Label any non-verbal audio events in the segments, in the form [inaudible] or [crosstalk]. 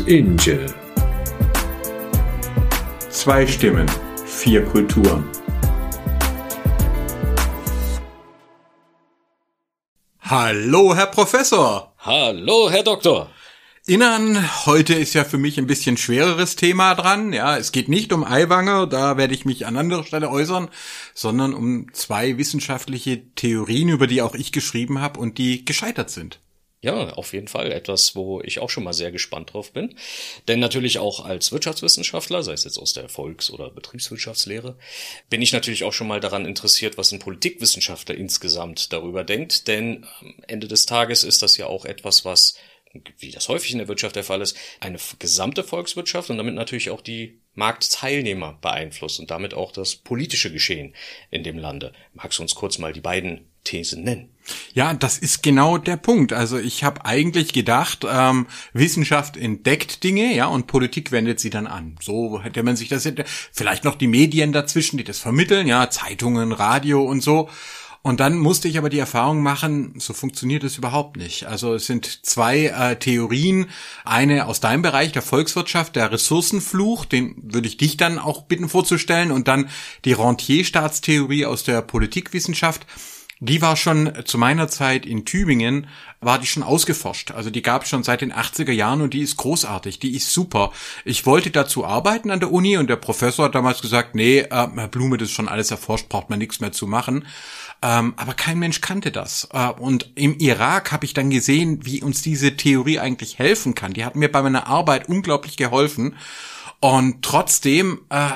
und Inge. Zwei Stimmen, vier Kulturen. Hallo, Herr Professor. Hallo, Herr Doktor. Innern, heute ist ja für mich ein bisschen schwereres Thema dran. Ja, es geht nicht um Eiwanger, da werde ich mich an anderer Stelle äußern, sondern um zwei wissenschaftliche Theorien, über die auch ich geschrieben habe und die gescheitert sind. Ja, auf jeden Fall etwas, wo ich auch schon mal sehr gespannt drauf bin. Denn natürlich auch als Wirtschaftswissenschaftler, sei es jetzt aus der Volks- oder Betriebswirtschaftslehre, bin ich natürlich auch schon mal daran interessiert, was ein Politikwissenschaftler insgesamt darüber denkt. Denn am Ende des Tages ist das ja auch etwas, was wie das häufig in der Wirtschaft der Fall ist, eine gesamte Volkswirtschaft und damit natürlich auch die Marktteilnehmer beeinflusst und damit auch das politische Geschehen in dem Lande. Magst du uns kurz mal die beiden Thesen nennen? Ja, das ist genau der Punkt. Also ich habe eigentlich gedacht, ähm, Wissenschaft entdeckt Dinge, ja, und Politik wendet sie dann an. So hätte man sich das vielleicht noch die Medien dazwischen, die das vermitteln, ja, Zeitungen, Radio und so. Und dann musste ich aber die Erfahrung machen, so funktioniert es überhaupt nicht. Also es sind zwei äh, Theorien. Eine aus deinem Bereich, der Volkswirtschaft, der Ressourcenfluch, den würde ich dich dann auch bitten vorzustellen. Und dann die Rentierstaatstheorie aus der Politikwissenschaft. Die war schon zu meiner Zeit in Tübingen, war die schon ausgeforscht. Also die gab es schon seit den 80er Jahren und die ist großartig, die ist super. Ich wollte dazu arbeiten an der Uni und der Professor hat damals gesagt, nee, äh, Herr Blume, das ist schon alles erforscht, braucht man nichts mehr zu machen. Ähm, aber kein Mensch kannte das. Äh, und im Irak habe ich dann gesehen, wie uns diese Theorie eigentlich helfen kann. Die hat mir bei meiner Arbeit unglaublich geholfen. Und trotzdem äh,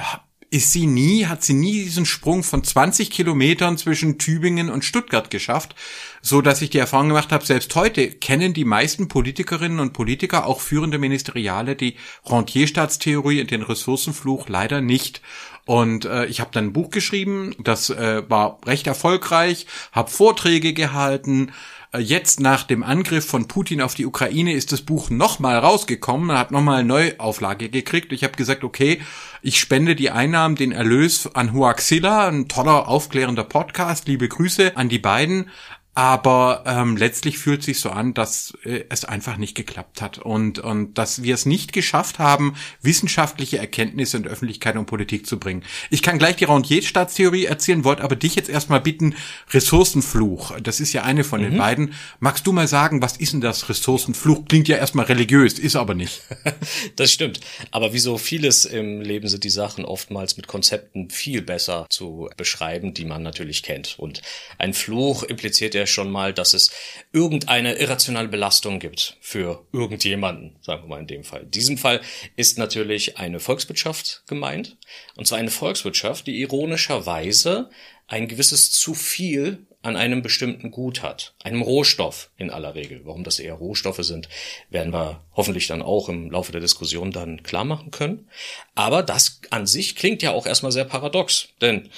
ist sie nie, hat sie nie diesen Sprung von 20 Kilometern zwischen Tübingen und Stuttgart geschafft, so dass ich die Erfahrung gemacht habe, selbst heute kennen die meisten Politikerinnen und Politiker, auch führende Ministeriale, die Rentierstaatstheorie und den Ressourcenfluch leider nicht. Und äh, ich habe dann ein Buch geschrieben, das äh, war recht erfolgreich, habe Vorträge gehalten. Äh, jetzt nach dem Angriff von Putin auf die Ukraine ist das Buch nochmal rausgekommen, hat nochmal eine Neuauflage gekriegt. Ich habe gesagt, okay, ich spende die Einnahmen, den Erlös an Huaxilla, ein toller, aufklärender Podcast. Liebe Grüße an die beiden. Aber ähm, letztlich fühlt sich so an, dass äh, es einfach nicht geklappt hat und, und dass wir es nicht geschafft haben, wissenschaftliche Erkenntnisse in Öffentlichkeit und Politik zu bringen. Ich kann gleich die Rentierstaatstheorie erzählen, wollte aber dich jetzt erstmal bitten, Ressourcenfluch, das ist ja eine von mhm. den beiden. Magst du mal sagen, was ist denn das Ressourcenfluch? Klingt ja erstmal religiös, ist aber nicht. [laughs] das stimmt. Aber wie so vieles im Leben sind die Sachen oftmals mit Konzepten viel besser zu beschreiben, die man natürlich kennt. Und ein Fluch impliziert ja ja schon mal, dass es irgendeine irrationale Belastung gibt für irgendjemanden, sagen wir mal in dem Fall. In diesem Fall ist natürlich eine Volkswirtschaft gemeint, und zwar eine Volkswirtschaft, die ironischerweise ein gewisses zu viel an einem bestimmten Gut hat, einem Rohstoff in aller Regel. Warum das eher Rohstoffe sind, werden wir hoffentlich dann auch im Laufe der Diskussion dann klar machen können. Aber das an sich klingt ja auch erstmal sehr paradox, denn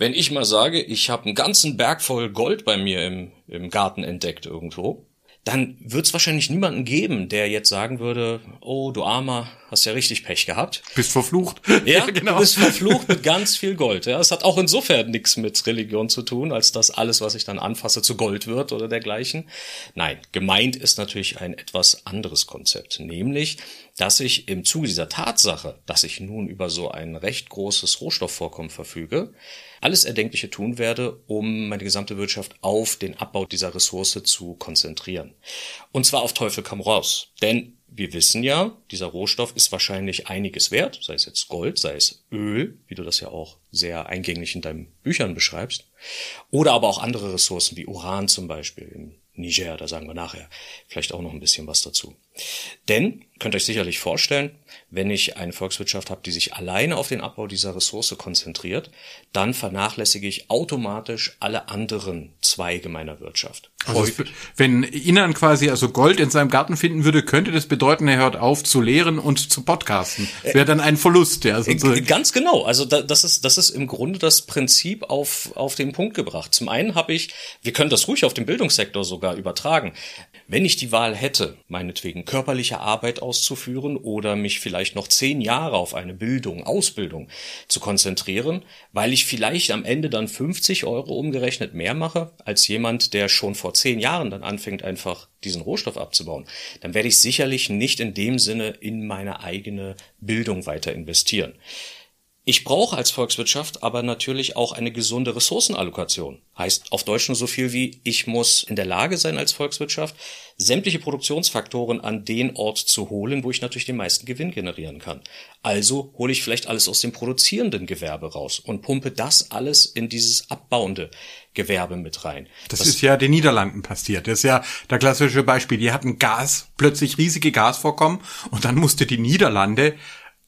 wenn ich mal sage, ich habe einen ganzen Berg voll Gold bei mir im, im Garten entdeckt irgendwo, dann wird es wahrscheinlich niemanden geben, der jetzt sagen würde, oh du Armer, hast ja richtig Pech gehabt. Bist verflucht. Ja, [laughs] genau. du bist verflucht mit ganz viel Gold. Ja, es hat auch insofern nichts mit Religion zu tun, als dass alles, was ich dann anfasse, zu Gold wird oder dergleichen. Nein, gemeint ist natürlich ein etwas anderes Konzept, nämlich, dass ich im Zuge dieser Tatsache, dass ich nun über so ein recht großes Rohstoffvorkommen verfüge, alles Erdenkliche tun werde, um meine gesamte Wirtschaft auf den Abbau dieser Ressource zu konzentrieren. Und zwar auf Teufel komm raus. Denn wir wissen ja, dieser Rohstoff ist wahrscheinlich einiges wert, sei es jetzt Gold, sei es Öl, wie du das ja auch sehr eingänglich in deinen Büchern beschreibst, oder aber auch andere Ressourcen wie Uran zum Beispiel im Niger, da sagen wir nachher vielleicht auch noch ein bisschen was dazu. Denn, könnt ihr euch sicherlich vorstellen, wenn ich eine Volkswirtschaft habe, die sich alleine auf den Abbau dieser Ressource konzentriert, dann vernachlässige ich automatisch alle anderen Zweige meiner Wirtschaft. Also wenn Inan quasi also Gold in seinem Garten finden würde, könnte das bedeuten, er hört auf zu lehren und zu podcasten. Wäre dann ein Verlust, ja. Sozusagen. Ganz genau. Also das ist, das ist im Grunde das Prinzip auf, auf den Punkt gebracht. Zum einen habe ich, wir können das ruhig auf den Bildungssektor sogar übertragen. Wenn ich die Wahl hätte, meinetwegen körperliche Arbeit auszuführen oder mich vielleicht noch zehn Jahre auf eine Bildung, Ausbildung zu konzentrieren, weil ich vielleicht am Ende dann 50 Euro umgerechnet mehr mache als jemand, der schon vor zehn Jahren dann anfängt, einfach diesen Rohstoff abzubauen, dann werde ich sicherlich nicht in dem Sinne in meine eigene Bildung weiter investieren. Ich brauche als Volkswirtschaft aber natürlich auch eine gesunde Ressourcenallokation. Heißt auf Deutsch nur so viel wie, ich muss in der Lage sein als Volkswirtschaft, sämtliche Produktionsfaktoren an den Ort zu holen, wo ich natürlich den meisten Gewinn generieren kann. Also hole ich vielleicht alles aus dem produzierenden Gewerbe raus und pumpe das alles in dieses abbauende Gewerbe mit rein. Das, das ist ja den Niederlanden passiert. Das ist ja der klassische Beispiel. Die hatten Gas, plötzlich riesige Gasvorkommen und dann musste die Niederlande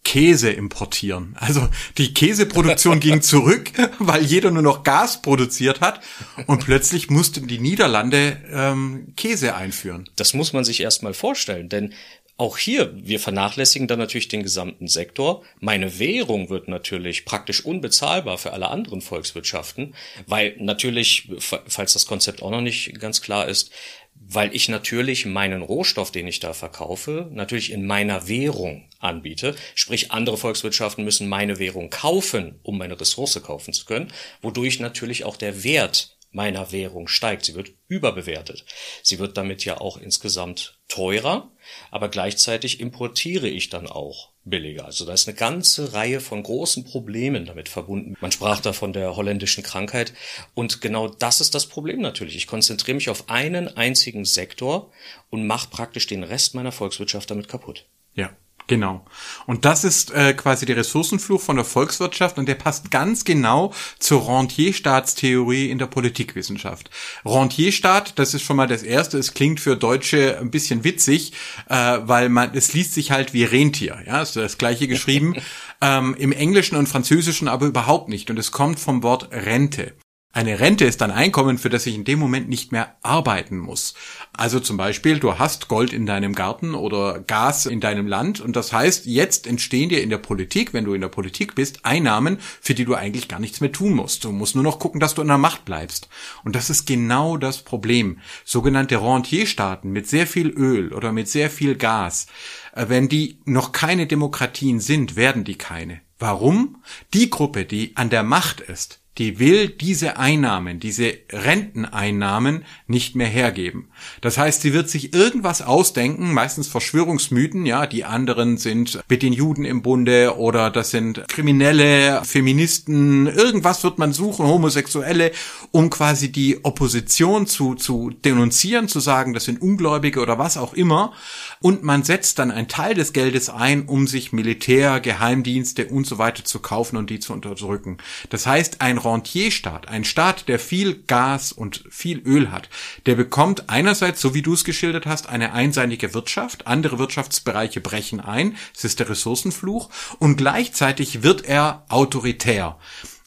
Käse importieren. Also die Käseproduktion ging [laughs] zurück, weil jeder nur noch Gas produziert hat und plötzlich mussten die Niederlande ähm, Käse einführen. Das muss man sich erstmal vorstellen, denn auch hier, wir vernachlässigen dann natürlich den gesamten Sektor. Meine Währung wird natürlich praktisch unbezahlbar für alle anderen Volkswirtschaften, weil natürlich, falls das Konzept auch noch nicht ganz klar ist, weil ich natürlich meinen Rohstoff, den ich da verkaufe, natürlich in meiner Währung anbiete. Sprich, andere Volkswirtschaften müssen meine Währung kaufen, um meine Ressource kaufen zu können, wodurch natürlich auch der Wert meiner Währung steigt. Sie wird überbewertet. Sie wird damit ja auch insgesamt teurer, aber gleichzeitig importiere ich dann auch billiger. Also da ist eine ganze Reihe von großen Problemen damit verbunden. Man sprach da von der holländischen Krankheit und genau das ist das Problem natürlich. Ich konzentriere mich auf einen einzigen Sektor und mache praktisch den Rest meiner Volkswirtschaft damit kaputt. Ja. Genau. Und das ist äh, quasi der Ressourcenfluch von der Volkswirtschaft und der passt ganz genau zur Rentierstaatstheorie in der Politikwissenschaft. Rentierstaat, das ist schon mal das Erste, es klingt für Deutsche ein bisschen witzig, äh, weil man, es liest sich halt wie Rentier, ja, ist das gleiche geschrieben, [laughs] ähm, im Englischen und Französischen aber überhaupt nicht und es kommt vom Wort Rente. Eine Rente ist ein Einkommen, für das ich in dem Moment nicht mehr arbeiten muss. Also zum Beispiel, du hast Gold in deinem Garten oder Gas in deinem Land und das heißt, jetzt entstehen dir in der Politik, wenn du in der Politik bist, Einnahmen, für die du eigentlich gar nichts mehr tun musst. Du musst nur noch gucken, dass du in der Macht bleibst. Und das ist genau das Problem. Sogenannte Rentierstaaten mit sehr viel Öl oder mit sehr viel Gas, äh, wenn die noch keine Demokratien sind, werden die keine. Warum? Die Gruppe, die an der Macht ist, die will diese Einnahmen, diese Renteneinnahmen nicht mehr hergeben. Das heißt, sie wird sich irgendwas ausdenken, meistens Verschwörungsmythen, ja, die anderen sind mit den Juden im Bunde oder das sind Kriminelle, Feministen, irgendwas wird man suchen, Homosexuelle, um quasi die Opposition zu, zu denunzieren, zu sagen, das sind Ungläubige oder was auch immer. Und man setzt dann einen Teil des Geldes ein, um sich Militär, Geheimdienste und so weiter zu kaufen und die zu unterdrücken. Das heißt, ein Rentierstaat, ein Staat, der viel Gas und viel Öl hat, der bekommt einerseits, so wie du es geschildert hast, eine einseitige Wirtschaft, andere Wirtschaftsbereiche brechen ein, es ist der Ressourcenfluch, und gleichzeitig wird er autoritär.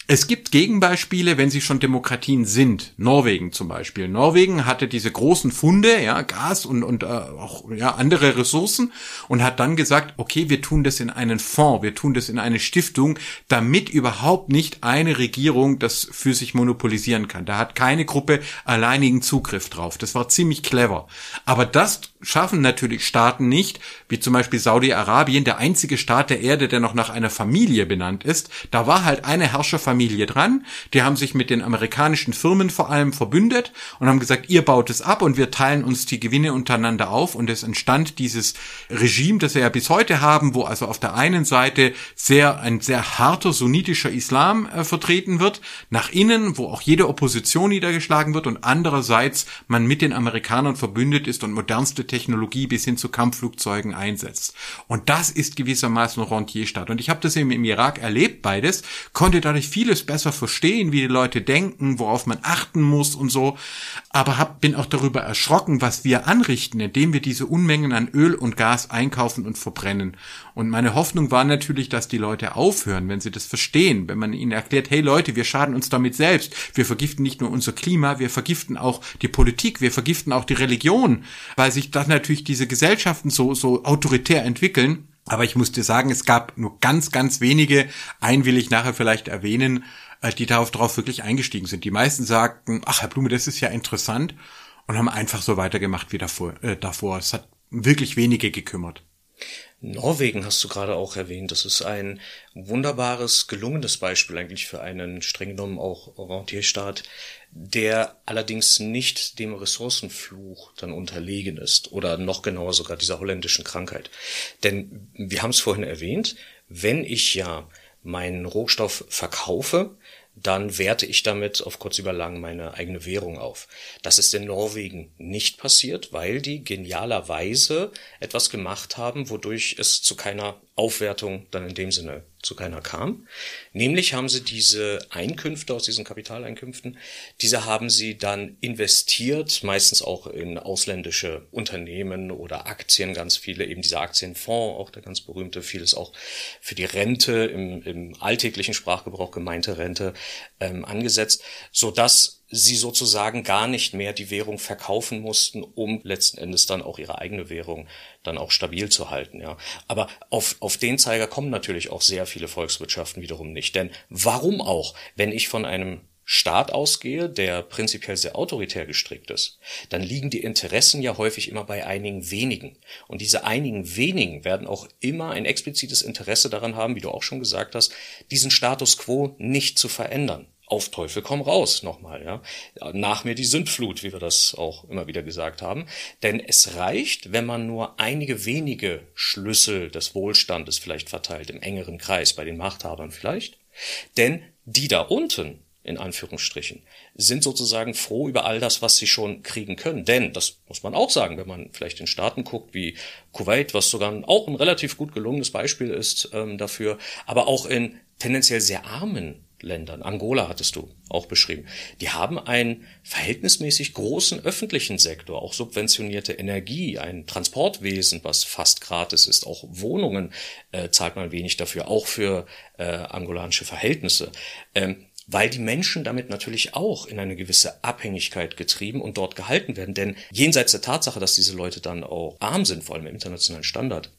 Es gibt Gegenbeispiele, wenn sie schon Demokratien sind. Norwegen zum Beispiel. Norwegen hatte diese großen Funde, ja, Gas und, und äh, auch ja, andere Ressourcen und hat dann gesagt, okay, wir tun das in einen Fonds, wir tun das in eine Stiftung, damit überhaupt nicht eine Regierung das für sich monopolisieren kann. Da hat keine Gruppe alleinigen Zugriff drauf. Das war ziemlich clever. Aber das schaffen natürlich Staaten nicht, wie zum Beispiel Saudi-Arabien, der einzige Staat der Erde, der noch nach einer Familie benannt ist. Da war halt eine Herrscherfamilie dran, die haben sich mit den amerikanischen Firmen vor allem verbündet und haben gesagt, ihr baut es ab und wir teilen uns die Gewinne untereinander auf und es entstand dieses Regime, das wir ja bis heute haben, wo also auf der einen Seite sehr ein sehr harter sunnitischer Islam äh, vertreten wird, nach innen, wo auch jede Opposition niedergeschlagen wird und andererseits man mit den Amerikanern verbündet ist und modernste Technologie bis hin zu Kampfflugzeugen einsetzt. Und das ist gewissermaßen Rentierstaat. Und ich habe das eben im Irak erlebt, beides, konnte dadurch vieles besser verstehen, wie die Leute denken, worauf man achten muss und so. Aber hab, bin auch darüber erschrocken, was wir anrichten, indem wir diese Unmengen an Öl und Gas einkaufen und verbrennen. Und meine Hoffnung war natürlich, dass die Leute aufhören, wenn sie das verstehen, wenn man ihnen erklärt, hey Leute, wir schaden uns damit selbst. Wir vergiften nicht nur unser Klima, wir vergiften auch die Politik, wir vergiften auch die Religion, weil sich dann natürlich diese Gesellschaften so, so autoritär entwickeln. Aber ich muss dir sagen, es gab nur ganz, ganz wenige, einen will ich nachher vielleicht erwähnen, äh, die darauf drauf wirklich eingestiegen sind. Die meisten sagten, ach Herr Blume, das ist ja interessant und haben einfach so weitergemacht wie davor. Äh, davor. Es hat wirklich wenige gekümmert. Norwegen hast du gerade auch erwähnt. Das ist ein wunderbares, gelungenes Beispiel eigentlich für einen streng genommen auch Rentierstaat, der allerdings nicht dem Ressourcenfluch dann unterlegen ist oder noch genauer sogar dieser holländischen Krankheit. Denn wir haben es vorhin erwähnt, wenn ich ja meinen Rohstoff verkaufe, dann werte ich damit auf kurz über lang meine eigene Währung auf. Das ist in Norwegen nicht passiert, weil die genialerweise etwas gemacht haben, wodurch es zu keiner Aufwertung dann in dem Sinne zu keiner kam. Nämlich haben sie diese Einkünfte aus diesen Kapitaleinkünften, diese haben sie dann investiert, meistens auch in ausländische Unternehmen oder Aktien, ganz viele, eben dieser Aktienfonds, auch der ganz berühmte, vieles auch für die Rente, im, im alltäglichen Sprachgebrauch gemeinte Rente, ähm, angesetzt, so dass sie sozusagen gar nicht mehr die Währung verkaufen mussten, um letzten Endes dann auch ihre eigene Währung dann auch stabil zu halten, ja. Aber auf, auf den Zeiger kommen natürlich auch sehr viele Volkswirtschaften wiederum nicht. Denn warum auch, wenn ich von einem Staat ausgehe, der prinzipiell sehr autoritär gestrickt ist, dann liegen die Interessen ja häufig immer bei einigen wenigen. Und diese einigen wenigen werden auch immer ein explizites Interesse daran haben, wie du auch schon gesagt hast, diesen Status quo nicht zu verändern auf Teufel komm raus, nochmal, ja. Nach mir die Sündflut, wie wir das auch immer wieder gesagt haben. Denn es reicht, wenn man nur einige wenige Schlüssel des Wohlstandes vielleicht verteilt, im engeren Kreis, bei den Machthabern vielleicht. Denn die da unten, in Anführungsstrichen, sind sozusagen froh über all das, was sie schon kriegen können. Denn, das muss man auch sagen, wenn man vielleicht in Staaten guckt wie Kuwait, was sogar auch ein relativ gut gelungenes Beispiel ist ähm, dafür, aber auch in tendenziell sehr armen Ländern, Angola hattest du auch beschrieben, die haben einen verhältnismäßig großen öffentlichen Sektor, auch subventionierte Energie, ein Transportwesen, was fast gratis ist, auch Wohnungen äh, zahlt man wenig dafür, auch für äh, angolanische Verhältnisse. Ähm, weil die Menschen damit natürlich auch in eine gewisse Abhängigkeit getrieben und dort gehalten werden. Denn jenseits der Tatsache, dass diese Leute dann auch arm sind, vor allem im internationalen Standard,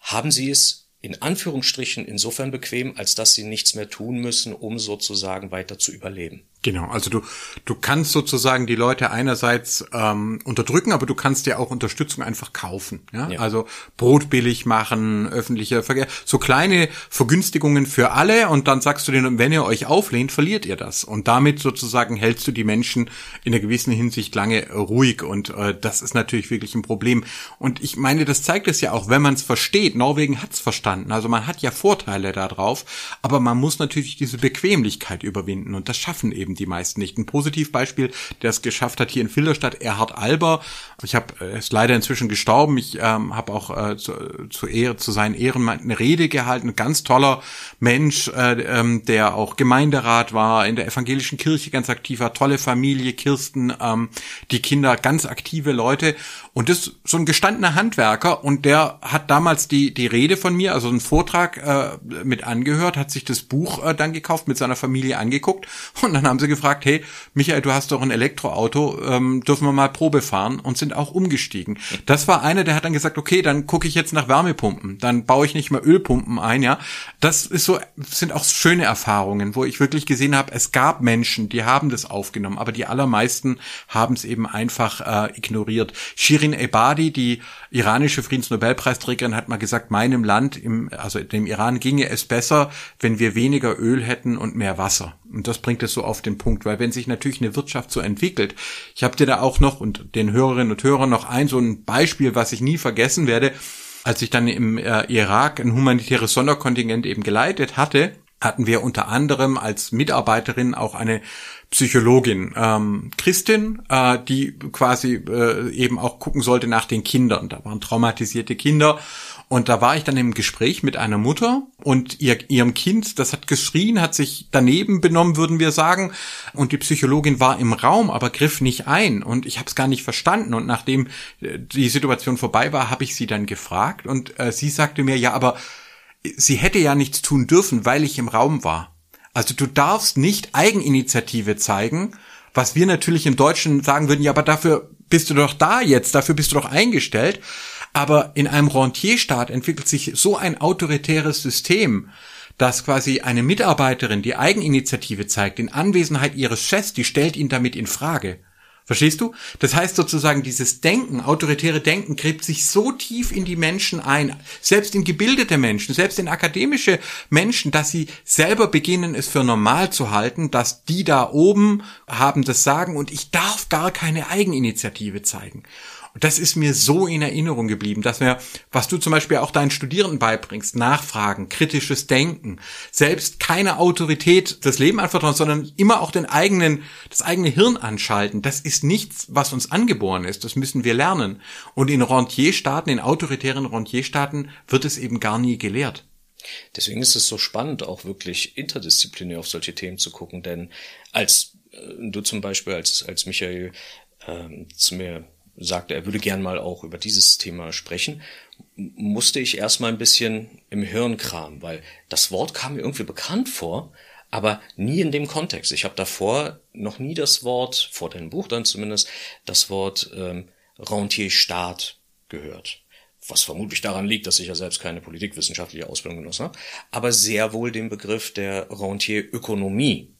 haben sie es in Anführungsstrichen insofern bequem, als dass sie nichts mehr tun müssen, um sozusagen weiter zu überleben. Genau, also du, du kannst sozusagen die Leute einerseits ähm, unterdrücken, aber du kannst dir auch Unterstützung einfach kaufen. Ja? ja? Also Brot billig machen, öffentlicher Verkehr, so kleine Vergünstigungen für alle und dann sagst du denen, wenn ihr euch auflehnt, verliert ihr das. Und damit sozusagen hältst du die Menschen in einer gewissen Hinsicht lange ruhig und äh, das ist natürlich wirklich ein Problem. Und ich meine, das zeigt es ja auch, wenn man es versteht. Norwegen hat es verstanden, also man hat ja Vorteile darauf, aber man muss natürlich diese Bequemlichkeit überwinden und das schaffen eben eben die meisten nicht. Ein Positivbeispiel, der es geschafft hat hier in Filderstadt, Erhard Alber. Ich habe, er ist leider inzwischen gestorben. Ich ähm, habe auch äh, zu, zu, Ehre, zu seinen Ehren eine Rede gehalten. Ein ganz toller Mensch, äh, ähm, der auch Gemeinderat war, in der evangelischen Kirche ganz aktiv war, tolle Familie, Kirsten, ähm, die Kinder, ganz aktive Leute. Und das so ein gestandener Handwerker und der hat damals die die Rede von mir, also einen Vortrag äh, mit angehört, hat sich das Buch äh, dann gekauft, mit seiner Familie angeguckt und dann haben sie gefragt, hey, Michael, du hast doch ein Elektroauto, ähm, dürfen wir mal Probe fahren und sind auch umgestiegen. Das war einer, der hat dann gesagt, okay, dann gucke ich jetzt nach Wärmepumpen, dann baue ich nicht mehr Ölpumpen ein, ja. Das ist so, sind auch schöne Erfahrungen, wo ich wirklich gesehen habe, es gab Menschen, die haben das aufgenommen, aber die allermeisten haben es eben einfach äh, ignoriert. Shirin Ebadi, die iranische Friedensnobelpreisträgerin, hat mal gesagt, meinem Land, im, also dem Iran ginge es besser, wenn wir weniger Öl hätten und mehr Wasser. Und das bringt es so auf den Punkt, weil wenn sich natürlich eine Wirtschaft so entwickelt, ich habe dir da auch noch und den Hörerinnen und Hörern noch ein so ein Beispiel, was ich nie vergessen werde, als ich dann im äh, Irak ein humanitäres Sonderkontingent eben geleitet hatte, hatten wir unter anderem als Mitarbeiterin auch eine Psychologin, ähm, Christin, äh, die quasi äh, eben auch gucken sollte nach den Kindern. Da waren traumatisierte Kinder und da war ich dann im Gespräch mit einer Mutter und ihr, ihrem Kind, das hat geschrien, hat sich daneben benommen, würden wir sagen. Und die Psychologin war im Raum, aber griff nicht ein. Und ich habe es gar nicht verstanden. Und nachdem äh, die Situation vorbei war, habe ich sie dann gefragt. Und äh, sie sagte mir, ja, aber sie hätte ja nichts tun dürfen, weil ich im Raum war. Also du darfst nicht Eigeninitiative zeigen, was wir natürlich im Deutschen sagen würden, ja, aber dafür bist du doch da jetzt, dafür bist du doch eingestellt. Aber in einem Rentierstaat entwickelt sich so ein autoritäres System, dass quasi eine Mitarbeiterin die Eigeninitiative zeigt, in Anwesenheit ihres Chefs, die stellt ihn damit in Frage. Verstehst du? Das heißt sozusagen, dieses Denken, autoritäre Denken, gräbt sich so tief in die Menschen ein, selbst in gebildete Menschen, selbst in akademische Menschen, dass sie selber beginnen, es für normal zu halten, dass die da oben haben das Sagen und ich darf gar keine Eigeninitiative zeigen. Das ist mir so in Erinnerung geblieben, dass wir, was du zum Beispiel auch deinen Studierenden beibringst, Nachfragen, kritisches Denken, selbst keine Autorität das Leben anvertrauen, sondern immer auch den eigenen, das eigene Hirn anschalten. Das ist nichts, was uns angeboren ist. Das müssen wir lernen. Und in Rentierstaaten, in autoritären Rentierstaaten wird es eben gar nie gelehrt. Deswegen ist es so spannend, auch wirklich interdisziplinär auf solche Themen zu gucken, denn als äh, du zum Beispiel, als, als Michael ähm, zu mir sagte, er würde gern mal auch über dieses Thema sprechen, musste ich erstmal ein bisschen im Hirn kramen, weil das Wort kam mir irgendwie bekannt vor, aber nie in dem Kontext. Ich habe davor noch nie das Wort, vor dem Buch dann zumindest, das Wort ähm, Rentierstaat gehört. Was vermutlich daran liegt, dass ich ja selbst keine politikwissenschaftliche Ausbildung genossen habe, aber sehr wohl den Begriff der Rentierökonomie.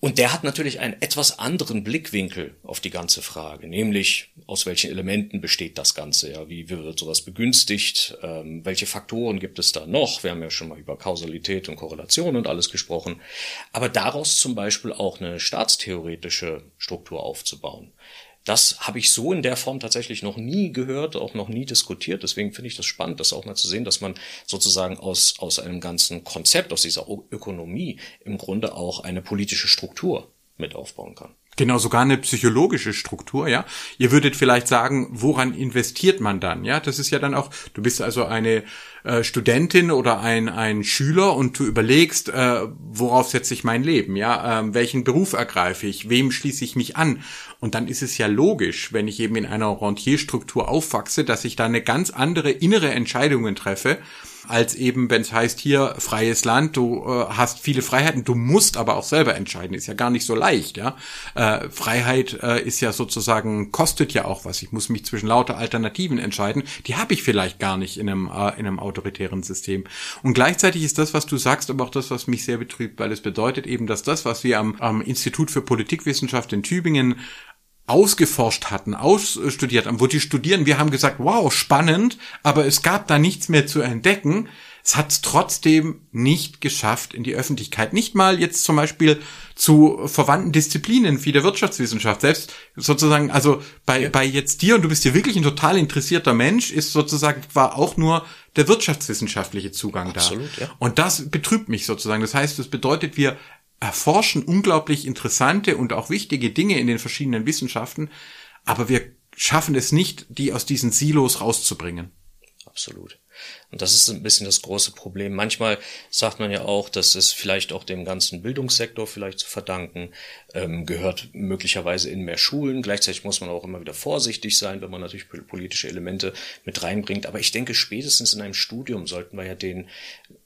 Und der hat natürlich einen etwas anderen Blickwinkel auf die ganze Frage, nämlich aus welchen Elementen besteht das Ganze, ja, wie wird sowas begünstigt, ähm, welche Faktoren gibt es da noch? Wir haben ja schon mal über Kausalität und Korrelation und alles gesprochen, aber daraus zum Beispiel auch eine staatstheoretische Struktur aufzubauen. Das habe ich so in der Form tatsächlich noch nie gehört, auch noch nie diskutiert. Deswegen finde ich das spannend, das auch mal zu sehen, dass man sozusagen aus, aus einem ganzen Konzept, aus dieser Ökonomie im Grunde auch eine politische Struktur mit aufbauen kann. Genau, sogar eine psychologische Struktur, ja. Ihr würdet vielleicht sagen, woran investiert man dann, ja? Das ist ja dann auch, du bist also eine äh, Studentin oder ein, ein Schüler und du überlegst, äh, worauf setze ich mein Leben, ja? Ähm, welchen Beruf ergreife ich? Wem schließe ich mich an? Und dann ist es ja logisch, wenn ich eben in einer Rentierstruktur aufwachse, dass ich da eine ganz andere innere Entscheidungen treffe, als eben, wenn es heißt, hier freies Land, du äh, hast viele Freiheiten, du musst aber auch selber entscheiden, ist ja gar nicht so leicht, ja. Äh, Freiheit äh, ist ja sozusagen, kostet ja auch was. Ich muss mich zwischen lauter Alternativen entscheiden. Die habe ich vielleicht gar nicht in einem, äh, in einem autoritären System. Und gleichzeitig ist das, was du sagst, aber auch das, was mich sehr betrübt, weil es bedeutet eben, dass das, was wir am, am Institut für Politikwissenschaft in Tübingen ausgeforscht hatten, ausstudiert haben, wo die studieren, wir haben gesagt, wow, spannend, aber es gab da nichts mehr zu entdecken. Es hat es trotzdem nicht geschafft in die Öffentlichkeit. Nicht mal jetzt zum Beispiel zu verwandten Disziplinen wie der Wirtschaftswissenschaft. Selbst sozusagen, also bei, ja. bei jetzt dir, und du bist ja wirklich ein total interessierter Mensch, ist sozusagen, war auch nur der wirtschaftswissenschaftliche Zugang Absolut, da. Ja. Und das betrübt mich sozusagen. Das heißt, das bedeutet, wir erforschen unglaublich interessante und auch wichtige Dinge in den verschiedenen Wissenschaften, aber wir schaffen es nicht, die aus diesen Silos rauszubringen. Absolut. Und das ist ein bisschen das große Problem. Manchmal sagt man ja auch, dass es vielleicht auch dem ganzen Bildungssektor vielleicht zu verdanken, ähm, gehört möglicherweise in mehr Schulen. Gleichzeitig muss man auch immer wieder vorsichtig sein, wenn man natürlich politische Elemente mit reinbringt. Aber ich denke, spätestens in einem Studium sollten wir ja den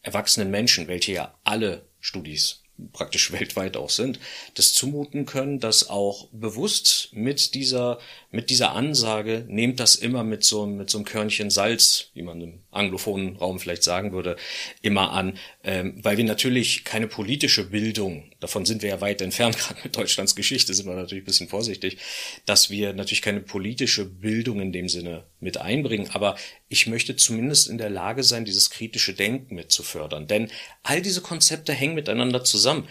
erwachsenen Menschen, welche ja alle Studis praktisch weltweit auch sind, das zumuten können, dass auch bewusst mit dieser, mit dieser Ansage, nehmt das immer mit so, mit so einem Körnchen Salz, wie man im anglophonen Raum vielleicht sagen würde, immer an, ähm, weil wir natürlich keine politische Bildung, davon sind wir ja weit entfernt, [laughs] gerade mit Deutschlands Geschichte sind wir natürlich ein bisschen vorsichtig, dass wir natürlich keine politische Bildung in dem Sinne mit einbringen, aber ich möchte zumindest in der Lage sein, dieses kritische Denken mit zu fördern, denn all diese Konzepte hängen miteinander zusammen.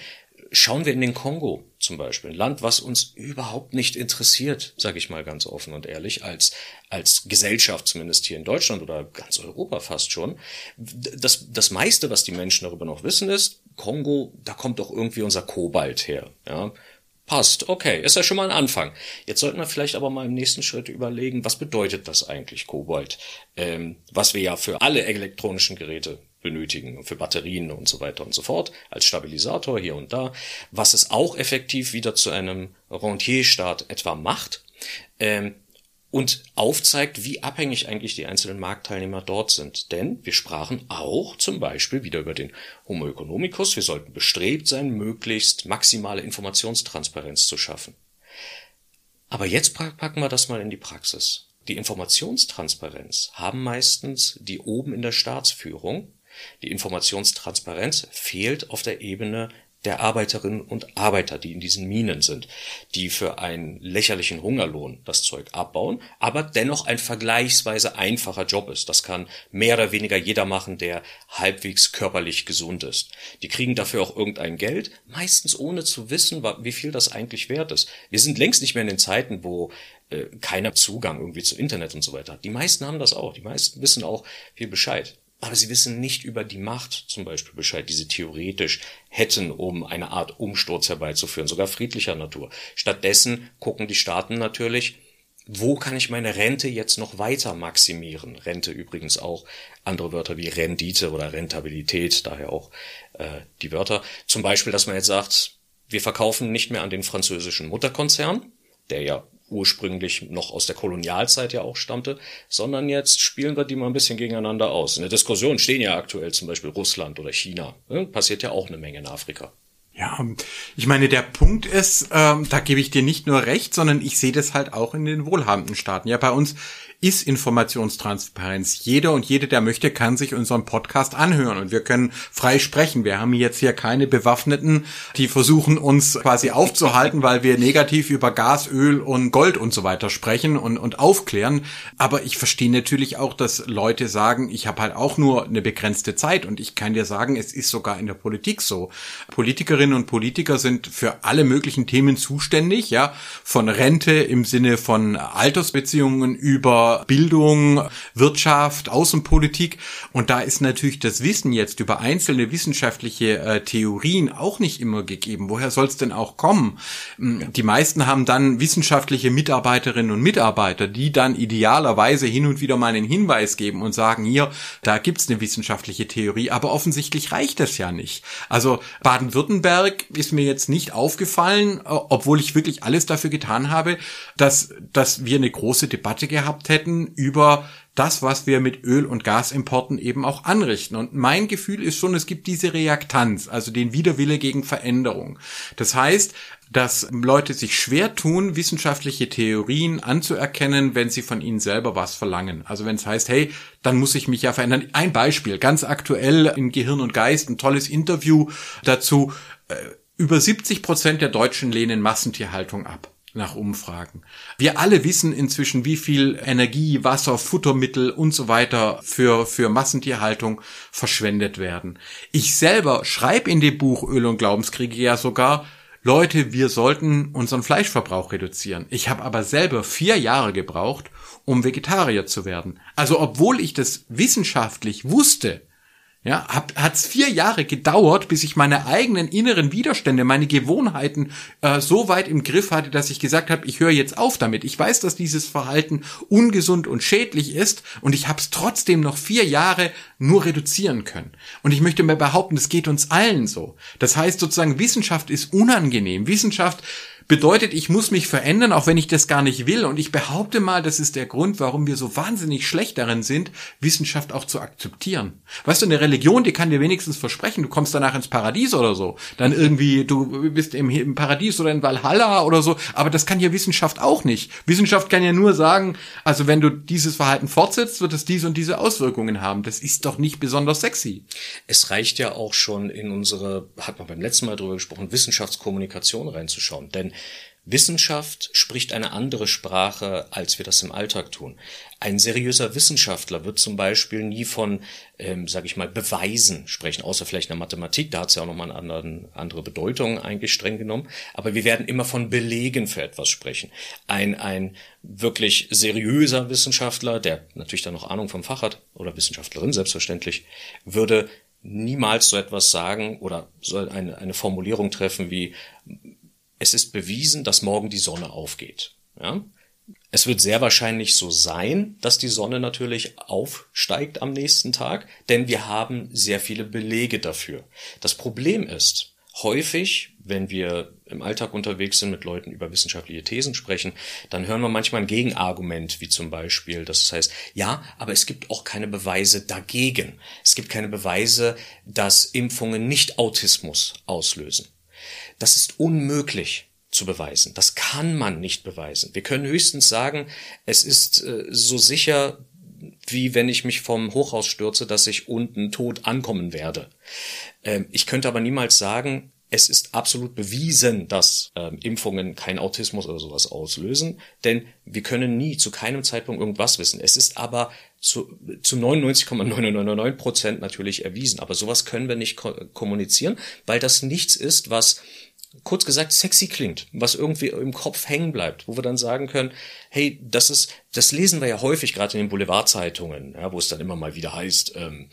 Schauen wir in den Kongo zum Beispiel, ein Land, was uns überhaupt nicht interessiert, sage ich mal ganz offen und ehrlich, als, als Gesellschaft, zumindest hier in Deutschland oder ganz Europa fast schon. Das, das meiste, was die Menschen darüber noch wissen, ist, Kongo, da kommt doch irgendwie unser Kobalt her. Ja? Passt, okay, ist ja schon mal ein Anfang. Jetzt sollten wir vielleicht aber mal im nächsten Schritt überlegen, was bedeutet das eigentlich, Kobalt, ähm, was wir ja für alle elektronischen Geräte benötigen, für Batterien und so weiter und so fort, als Stabilisator hier und da, was es auch effektiv wieder zu einem Rentierstaat etwa macht. Ähm, und aufzeigt, wie abhängig eigentlich die einzelnen Marktteilnehmer dort sind. Denn wir sprachen auch zum Beispiel wieder über den Homo economicus. Wir sollten bestrebt sein, möglichst maximale Informationstransparenz zu schaffen. Aber jetzt packen wir das mal in die Praxis. Die Informationstransparenz haben meistens die oben in der Staatsführung die Informationstransparenz fehlt auf der Ebene der Arbeiterinnen und Arbeiter, die in diesen Minen sind, die für einen lächerlichen Hungerlohn das Zeug abbauen, aber dennoch ein vergleichsweise einfacher Job ist. Das kann mehr oder weniger jeder machen, der halbwegs körperlich gesund ist. Die kriegen dafür auch irgendein Geld, meistens ohne zu wissen, wie viel das eigentlich wert ist. Wir sind längst nicht mehr in den Zeiten, wo äh, keiner Zugang irgendwie zu Internet und so weiter hat. Die meisten haben das auch. Die meisten wissen auch viel Bescheid aber sie wissen nicht über die Macht zum Beispiel Bescheid, die sie theoretisch hätten, um eine Art Umsturz herbeizuführen, sogar friedlicher Natur. Stattdessen gucken die Staaten natürlich, wo kann ich meine Rente jetzt noch weiter maximieren? Rente übrigens auch andere Wörter wie Rendite oder Rentabilität, daher auch äh, die Wörter. Zum Beispiel, dass man jetzt sagt, wir verkaufen nicht mehr an den französischen Mutterkonzern, der ja ursprünglich noch aus der Kolonialzeit ja auch stammte, sondern jetzt spielen wir die mal ein bisschen gegeneinander aus. In der Diskussion stehen ja aktuell zum Beispiel Russland oder China. Passiert ja auch eine Menge in Afrika. Ja, ich meine, der Punkt ist, ähm, da gebe ich dir nicht nur recht, sondern ich sehe das halt auch in den wohlhabenden Staaten. Ja, bei uns ist Informationstransparenz. Jeder und jede, der möchte, kann sich unseren Podcast anhören und wir können frei sprechen. Wir haben jetzt hier keine Bewaffneten, die versuchen uns quasi aufzuhalten, weil wir negativ über Gas, Öl und Gold und so weiter sprechen und, und aufklären. Aber ich verstehe natürlich auch, dass Leute sagen, ich habe halt auch nur eine begrenzte Zeit und ich kann dir sagen, es ist sogar in der Politik so. Politikerinnen und Politiker sind für alle möglichen Themen zuständig, ja, von Rente im Sinne von Altersbeziehungen über Bildung, Wirtschaft, Außenpolitik. Und da ist natürlich das Wissen jetzt über einzelne wissenschaftliche äh, Theorien auch nicht immer gegeben. Woher soll es denn auch kommen? Hm, die meisten haben dann wissenschaftliche Mitarbeiterinnen und Mitarbeiter, die dann idealerweise hin und wieder mal einen Hinweis geben und sagen, hier, da gibt's eine wissenschaftliche Theorie, aber offensichtlich reicht das ja nicht. Also Baden-Württemberg ist mir jetzt nicht aufgefallen, äh, obwohl ich wirklich alles dafür getan habe, dass, dass wir eine große Debatte gehabt hätten hätten über das, was wir mit Öl- und Gasimporten eben auch anrichten. Und mein Gefühl ist schon, es gibt diese Reaktanz, also den Widerwille gegen Veränderung. Das heißt, dass Leute sich schwer tun, wissenschaftliche Theorien anzuerkennen, wenn sie von ihnen selber was verlangen. Also wenn es heißt, hey, dann muss ich mich ja verändern. Ein Beispiel, ganz aktuell in Gehirn und Geist, ein tolles Interview dazu. Äh, über 70 Prozent der Deutschen lehnen Massentierhaltung ab nach Umfragen. Wir alle wissen inzwischen, wie viel Energie, Wasser, Futtermittel und so weiter für, für Massentierhaltung verschwendet werden. Ich selber schreibe in dem Buch Öl und Glaubenskriege ja sogar, Leute, wir sollten unseren Fleischverbrauch reduzieren. Ich habe aber selber vier Jahre gebraucht, um Vegetarier zu werden. Also obwohl ich das wissenschaftlich wusste, ja, hat es vier Jahre gedauert, bis ich meine eigenen inneren Widerstände, meine Gewohnheiten äh, so weit im Griff hatte, dass ich gesagt habe, ich höre jetzt auf damit. Ich weiß, dass dieses Verhalten ungesund und schädlich ist und ich habe es trotzdem noch vier Jahre nur reduzieren können. Und ich möchte mir behaupten, es geht uns allen so. Das heißt sozusagen, Wissenschaft ist unangenehm. Wissenschaft bedeutet, ich muss mich verändern, auch wenn ich das gar nicht will. Und ich behaupte mal, das ist der Grund, warum wir so wahnsinnig schlecht darin sind, Wissenschaft auch zu akzeptieren. Weißt du, eine Religion, die kann dir wenigstens versprechen, du kommst danach ins Paradies oder so. Dann irgendwie, du bist im, im Paradies oder in Valhalla oder so. Aber das kann ja Wissenschaft auch nicht. Wissenschaft kann ja nur sagen, also wenn du dieses Verhalten fortsetzt, wird es diese und diese Auswirkungen haben. Das ist doch nicht besonders sexy. Es reicht ja auch schon in unsere, hat man beim letzten Mal drüber gesprochen, Wissenschaftskommunikation reinzuschauen. Denn Wissenschaft spricht eine andere Sprache, als wir das im Alltag tun. Ein seriöser Wissenschaftler wird zum Beispiel nie von, ähm, sage ich mal, Beweisen sprechen, außer vielleicht in der Mathematik, da hat es ja auch nochmal eine andere, andere Bedeutung eigentlich streng genommen. Aber wir werden immer von Belegen für etwas sprechen. Ein, ein wirklich seriöser Wissenschaftler, der natürlich dann noch Ahnung vom Fach hat, oder Wissenschaftlerin selbstverständlich, würde niemals so etwas sagen oder soll eine, eine Formulierung treffen wie es ist bewiesen, dass morgen die Sonne aufgeht. Ja? Es wird sehr wahrscheinlich so sein, dass die Sonne natürlich aufsteigt am nächsten Tag, denn wir haben sehr viele Belege dafür. Das Problem ist, häufig, wenn wir im Alltag unterwegs sind, mit Leuten über wissenschaftliche Thesen sprechen, dann hören wir manchmal ein Gegenargument, wie zum Beispiel, dass es heißt, ja, aber es gibt auch keine Beweise dagegen. Es gibt keine Beweise, dass Impfungen nicht Autismus auslösen. Das ist unmöglich zu beweisen. Das kann man nicht beweisen. Wir können höchstens sagen, es ist äh, so sicher, wie wenn ich mich vom Hochhaus stürze, dass ich unten tot ankommen werde. Ähm, ich könnte aber niemals sagen, es ist absolut bewiesen, dass ähm, Impfungen kein Autismus oder sowas auslösen, denn wir können nie zu keinem Zeitpunkt irgendwas wissen. Es ist aber zu, zu 99,999 Prozent natürlich erwiesen, aber sowas können wir nicht ko kommunizieren, weil das nichts ist, was kurz gesagt sexy klingt, was irgendwie im Kopf hängen bleibt, wo wir dann sagen können, hey, das ist, das lesen wir ja häufig gerade in den Boulevardzeitungen, ja, wo es dann immer mal wieder heißt, ähm,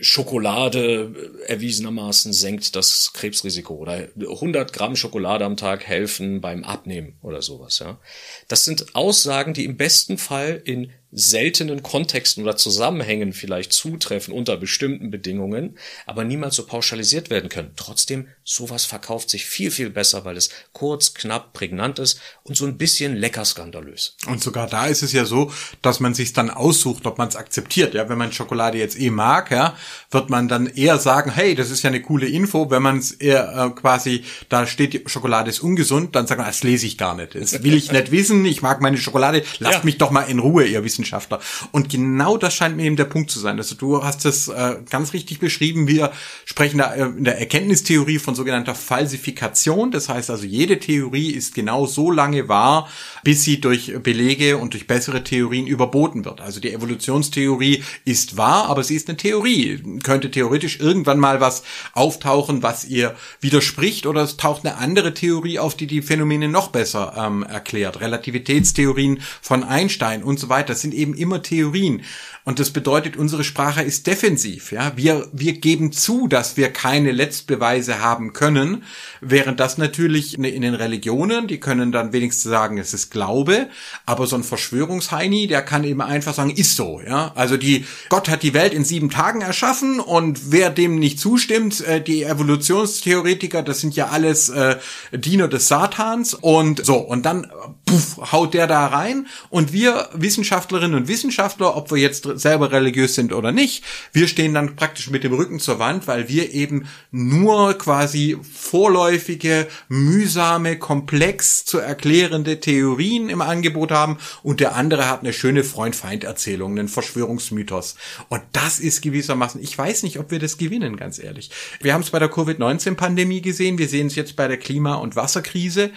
Schokolade erwiesenermaßen senkt das Krebsrisiko oder 100 Gramm Schokolade am Tag helfen beim Abnehmen oder sowas. Ja, das sind Aussagen, die im besten Fall in seltenen Kontexten oder Zusammenhängen vielleicht zutreffen unter bestimmten Bedingungen, aber niemals so pauschalisiert werden können. Trotzdem, sowas verkauft sich viel, viel besser, weil es kurz, knapp, prägnant ist und so ein bisschen lecker skandalös. Und sogar da ist es ja so, dass man sich dann aussucht, ob man es akzeptiert. Ja, wenn man Schokolade jetzt eh mag, ja, wird man dann eher sagen, hey, das ist ja eine coole Info. Wenn man es eher äh, quasi, da steht, Schokolade ist ungesund, dann sagt man, das lese ich gar nicht. Das will ich nicht wissen. Ich mag meine Schokolade. Lasst ja. mich doch mal in Ruhe, ihr Wissen Wissenschaftler. Und genau das scheint mir eben der Punkt zu sein. Also du hast es äh, ganz richtig beschrieben. Wir sprechen da äh, in der Erkenntnistheorie von sogenannter Falsifikation. Das heißt also, jede Theorie ist genau so lange wahr, bis sie durch Belege und durch bessere Theorien überboten wird. Also die Evolutionstheorie ist wahr, aber sie ist eine Theorie. Könnte theoretisch irgendwann mal was auftauchen, was ihr widerspricht, oder es taucht eine andere Theorie auf, die die Phänomene noch besser ähm, erklärt. Relativitätstheorien von Einstein und so weiter. Das sind eben immer Theorien. Und das bedeutet, unsere Sprache ist defensiv. Ja, wir, wir geben zu, dass wir keine Letztbeweise haben können, während das natürlich in den Religionen, die können dann wenigstens sagen, es ist Glaube, aber so ein Verschwörungsheini, der kann eben einfach sagen, ist so. Ja, also die Gott hat die Welt in sieben Tagen erschaffen und wer dem nicht zustimmt, äh, die Evolutionstheoretiker, das sind ja alles äh, Diener des Satans und so und dann puff, haut der da rein und wir Wissenschaftlerinnen und Wissenschaftler, ob wir jetzt selber religiös sind oder nicht, wir stehen dann praktisch mit dem Rücken zur Wand, weil wir eben nur quasi vorläufige, mühsame, komplex zu erklärende Theorien im Angebot haben und der andere hat eine schöne Freund-Feind-Erzählung, einen Verschwörungsmythos. Und das ist gewissermaßen, ich weiß nicht, ob wir das gewinnen, ganz ehrlich. Wir haben es bei der Covid-19-Pandemie gesehen, wir sehen es jetzt bei der Klima- und Wasserkrise.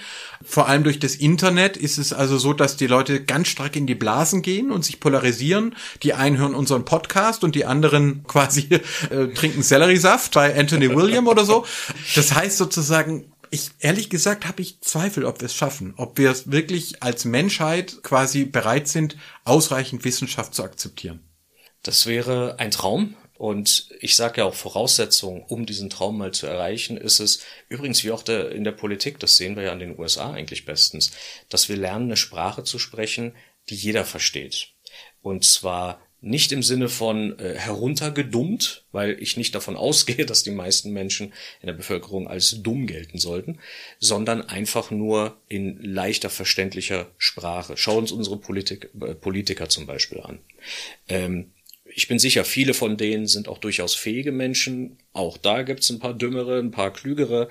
Vor allem durch das Internet ist es also so, dass die Leute ganz stark in die Blasen gehen und sich polarisieren. Die einen hören unseren Podcast und die anderen [laughs] quasi äh, trinken Selleriesaft bei Anthony William oder so. Das heißt sozusagen, ich ehrlich gesagt habe ich Zweifel, ob wir es schaffen, ob wir es wirklich als Menschheit quasi bereit sind, ausreichend Wissenschaft zu akzeptieren. Das wäre ein Traum, und ich sage ja auch Voraussetzung, um diesen Traum mal zu erreichen, ist es übrigens wie auch der, in der Politik, das sehen wir ja in den USA eigentlich bestens, dass wir lernen, eine Sprache zu sprechen, die jeder versteht. Und zwar nicht im Sinne von äh, heruntergedummt, weil ich nicht davon [laughs] ausgehe, dass die meisten Menschen in der Bevölkerung als dumm gelten sollten, sondern einfach nur in leichter verständlicher Sprache. Schau uns unsere Politik, äh, Politiker zum Beispiel an. Ähm, ich bin sicher, viele von denen sind auch durchaus fähige Menschen. Auch da gibt's ein paar dümmere, ein paar klügere.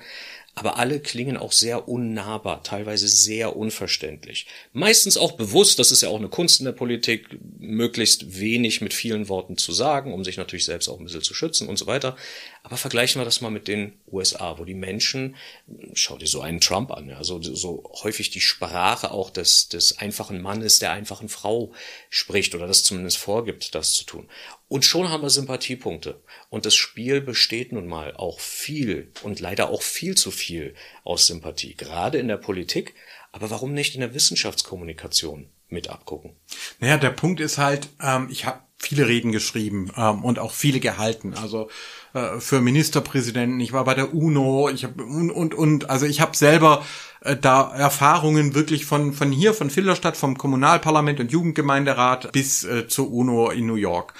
Aber alle klingen auch sehr unnahbar, teilweise sehr unverständlich. Meistens auch bewusst, das ist ja auch eine Kunst in der Politik, möglichst wenig mit vielen Worten zu sagen, um sich natürlich selbst auch ein bisschen zu schützen und so weiter. Aber vergleichen wir das mal mit den USA, wo die Menschen, schau dir so einen Trump an, ja, so, so häufig die Sprache auch des, des einfachen Mannes, der einfachen Frau spricht oder das zumindest vorgibt, das zu tun. Und schon haben wir Sympathiepunkte. Und das Spiel besteht nun mal auch viel und leider auch viel zu viel aus Sympathie, gerade in der Politik, aber warum nicht in der Wissenschaftskommunikation mit abgucken? Naja, der Punkt ist halt, ähm, ich habe viele Reden geschrieben ähm, und auch viele gehalten. Also äh, für Ministerpräsidenten, ich war bei der UNO, ich habe und und und also ich habe selber äh, da Erfahrungen wirklich von von hier von Filderstadt vom Kommunalparlament und Jugendgemeinderat bis äh, zur UNO in New York.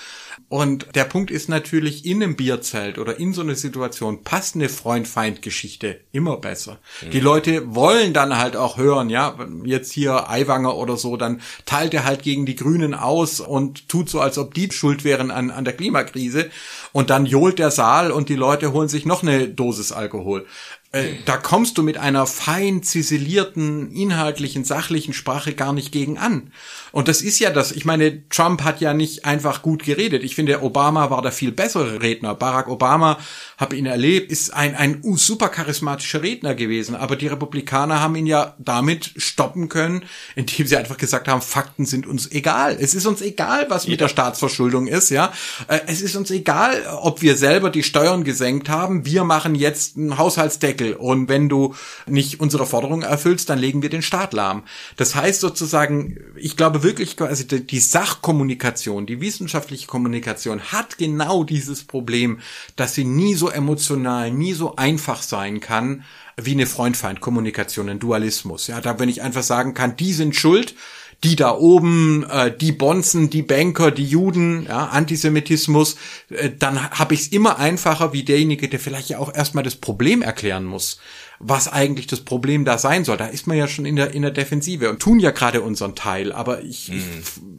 Und der Punkt ist natürlich, in einem Bierzelt oder in so einer Situation passt eine Freund-Feind-Geschichte immer besser. Mhm. Die Leute wollen dann halt auch hören, ja, jetzt hier Aiwanger oder so, dann teilt er halt gegen die Grünen aus und tut so, als ob die schuld wären an, an der Klimakrise. Und dann johlt der Saal und die Leute holen sich noch eine Dosis Alkohol. Äh, da kommst du mit einer fein ziselierten, inhaltlichen, sachlichen Sprache gar nicht gegen an. Und das ist ja das, ich meine, Trump hat ja nicht einfach gut geredet. Ich finde, Obama war der viel bessere Redner. Barack Obama, habe ihn erlebt, ist ein, ein super charismatischer Redner gewesen. Aber die Republikaner haben ihn ja damit stoppen können, indem sie einfach gesagt haben, Fakten sind uns egal. Es ist uns egal, was mit der Staatsverschuldung ist, ja. Äh, es ist uns egal, ob wir selber die Steuern gesenkt haben. Wir machen jetzt einen Haushaltsdeckel. Und wenn du nicht unsere Forderungen erfüllst, dann legen wir den Staat lahm. Das heißt sozusagen, ich glaube wirklich, also die Sachkommunikation, die wissenschaftliche Kommunikation hat genau dieses Problem, dass sie nie so emotional, nie so einfach sein kann, wie eine Freund-Feind-Kommunikation, ein Dualismus. Ja, da wenn ich einfach sagen kann, die sind schuld, die da oben, äh, die Bonzen, die Banker, die Juden, ja, Antisemitismus, äh, dann habe ich es immer einfacher wie derjenige, der vielleicht ja auch erstmal das Problem erklären muss, was eigentlich das Problem da sein soll. Da ist man ja schon in der in der Defensive und tun ja gerade unseren Teil. Aber ich, mhm.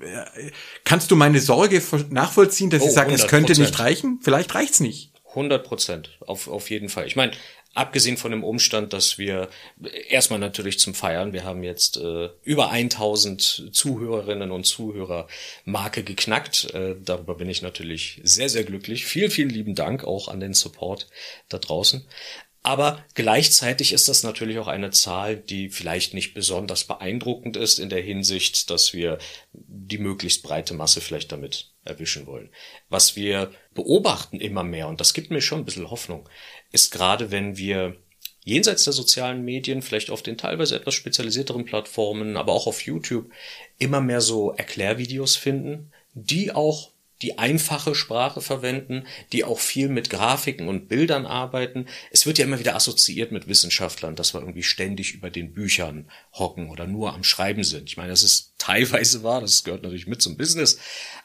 ich äh, kannst du meine Sorge nachvollziehen, dass oh, ich sage, es könnte nicht reichen? Vielleicht reicht's nicht. 100 Prozent, auf, auf jeden Fall. Ich meine, abgesehen von dem Umstand, dass wir erstmal natürlich zum Feiern, wir haben jetzt äh, über 1000 Zuhörerinnen und Zuhörer Marke geknackt. Äh, darüber bin ich natürlich sehr, sehr glücklich. Vielen, vielen lieben Dank auch an den Support da draußen. Aber gleichzeitig ist das natürlich auch eine Zahl, die vielleicht nicht besonders beeindruckend ist in der Hinsicht, dass wir die möglichst breite Masse vielleicht damit erwischen wollen. Was wir beobachten immer mehr, und das gibt mir schon ein bisschen Hoffnung, ist gerade wenn wir jenseits der sozialen Medien, vielleicht auf den teilweise etwas spezialisierteren Plattformen, aber auch auf YouTube, immer mehr so Erklärvideos finden, die auch die einfache Sprache verwenden, die auch viel mit Grafiken und Bildern arbeiten. Es wird ja immer wieder assoziiert mit Wissenschaftlern, dass wir irgendwie ständig über den Büchern hocken oder nur am Schreiben sind. Ich meine, das ist [laughs] teilweise wahr, das gehört natürlich mit zum Business,